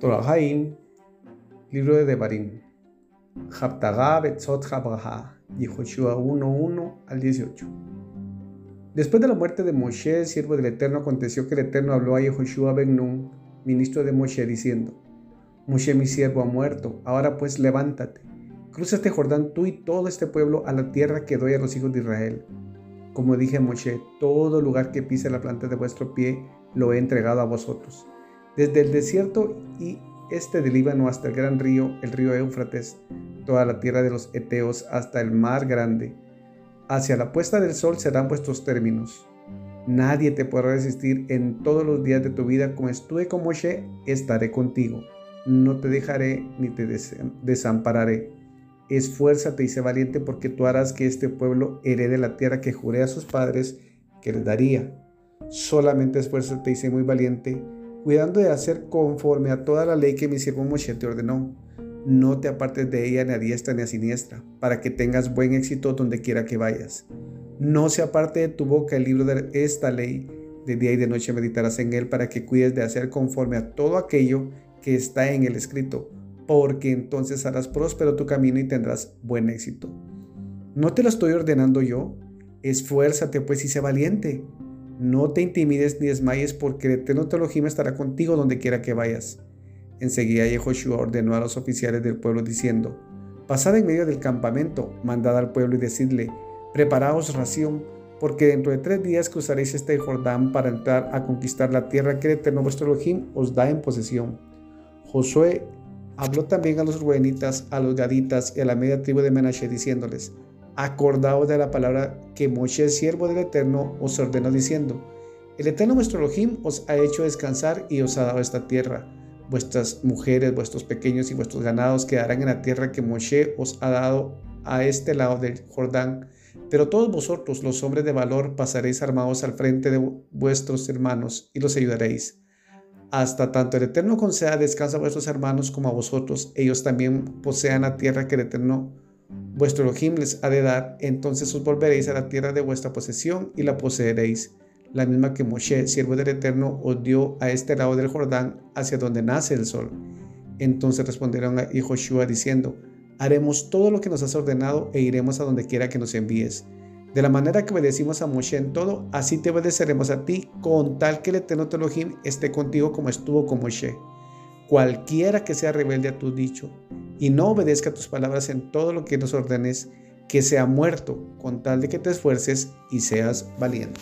Torahaim, libro de Devarim. Haptagá Betzot y Joshua 1:1 al 18. Después de la muerte de Moshe, siervo del Eterno, aconteció que el Eterno habló a Yehoshua ben Nun, ministro de Moshe, diciendo: Moshe, mi siervo, ha muerto. Ahora pues levántate, cruza este Jordán tú y todo este pueblo a la tierra que doy a los hijos de Israel. Como dije a Moshe, todo lugar que pise la planta de vuestro pie lo he entregado a vosotros. Desde el desierto y este del Líbano hasta el gran río, el río Éufrates, toda la tierra de los Eteos hasta el mar grande. Hacia la puesta del sol serán vuestros términos. Nadie te podrá resistir en todos los días de tu vida. Como estuve con Moshe, estaré contigo. No te dejaré ni te desampararé. Esfuérzate y sé valiente porque tú harás que este pueblo herede la tierra que juré a sus padres que les daría. Solamente esfuérzate y sé muy valiente, cuidando de hacer conforme a toda la ley que mi siervo Moshe te ordenó no te apartes de ella ni a diestra ni a siniestra, para que tengas buen éxito donde quiera que vayas. No se aparte de tu boca el libro de esta ley, de día y de noche meditarás en él para que cuides de hacer conforme a todo aquello que está en el escrito, porque entonces harás próspero tu camino y tendrás buen éxito. ¿No te lo estoy ordenando yo? Esfuérzate pues y sé valiente. No te intimides ni desmayes, porque el Eterno Teología estará contigo donde quiera que vayas. Enseguida Yehoshua ordenó a los oficiales del pueblo diciendo, Pasad en medio del campamento, mandad al pueblo y decidle, Preparaos ración, porque dentro de tres días cruzaréis este Jordán para entrar a conquistar la tierra que el Eterno vuestro Elohim os da en posesión. Josué habló también a los ruenitas, a los gaditas y a la media tribu de Menashe, diciéndoles, Acordaos de la palabra que Moshe, siervo del Eterno, os ordenó diciendo, El Eterno vuestro Elohim os ha hecho descansar y os ha dado esta tierra vuestras mujeres, vuestros pequeños y vuestros ganados quedarán en la tierra que Moshe os ha dado a este lado del Jordán. Pero todos vosotros, los hombres de valor, pasaréis armados al frente de vuestros hermanos y los ayudaréis. Hasta tanto el Eterno conceda descanso a vuestros hermanos como a vosotros, ellos también posean la tierra que el Eterno vuestro Elohim les ha de dar, entonces os volveréis a la tierra de vuestra posesión y la poseeréis la misma que Moshe, siervo del Eterno, os dio a este lado del Jordán, hacia donde nace el sol. Entonces respondieron a Joshua diciendo, haremos todo lo que nos has ordenado e iremos a donde quiera que nos envíes. De la manera que obedecimos a Moshe en todo, así te obedeceremos a ti, con tal que el Eterno Telohim esté contigo como estuvo con Moshe. Cualquiera que sea rebelde a tu dicho y no obedezca tus palabras en todo lo que nos ordenes, que sea muerto, con tal de que te esfuerces y seas valiente.